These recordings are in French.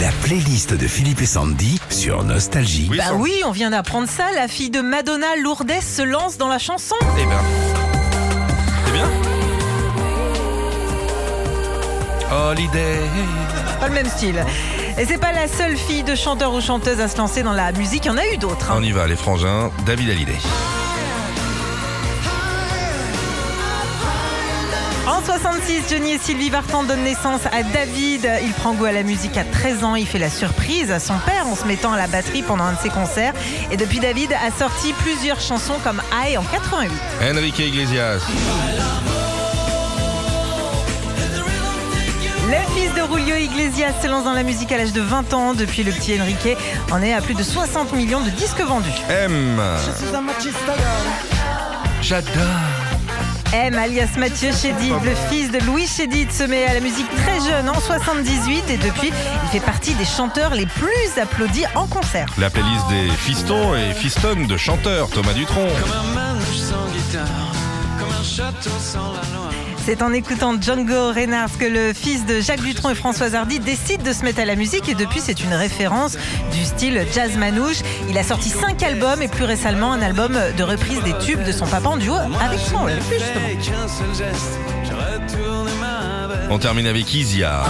La playlist de Philippe et Sandy sur Nostalgie. Oui, Bah oui, on vient d'apprendre ça. La fille de Madonna, Lourdes, se lance dans la chanson. Eh ben. C'est bien Holiday. Pas le même style. Et c'est pas la seule fille de chanteur ou chanteuse à se lancer dans la musique. Il y en a eu d'autres. hein. On y va, les frangins. David Hallyday. En 66, Johnny et Sylvie Vartan donnent naissance à David. Il prend goût à la musique à 13 ans. Il fait la surprise à son père en se mettant à la batterie pendant un de ses concerts. Et depuis, David a sorti plusieurs chansons comme I en 88. Enrique Iglesias. Le fils de Julio Iglesias se lance dans la musique à l'âge de 20 ans. Depuis le petit Enrique en est à plus de 60 millions de disques vendus. M. J'adore. M, alias Mathieu Chédid, le fils de Louis Chédid, se met à la musique très jeune en 78 et depuis, il fait partie des chanteurs les plus applaudis en concert. La playlist des fistons et fistonnes de chanteurs. Thomas Dutronc. Comme un manouche sans guitare, comme un château sans la loi. C'est en écoutant Django Reinhardt que le fils de Jacques Dutronc et Françoise Hardy décide de se mettre à la musique et depuis c'est une référence du style jazz manouche. Il a sorti cinq albums et plus récemment un album de reprise des tubes de son papa en duo avec son. On termine avec Isia.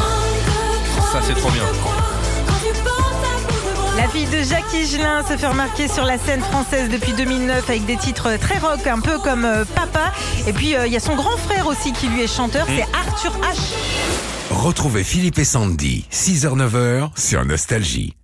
Ça, c'est trop bien. Fille de Jacques Higelin se fait remarquer sur la scène française depuis 2009 avec des titres très rock, un peu comme euh, Papa. Et puis euh, il y a son grand frère aussi qui lui est chanteur, c'est Arthur H. Retrouvez Philippe et Sandy, 6h-9h sur Nostalgie.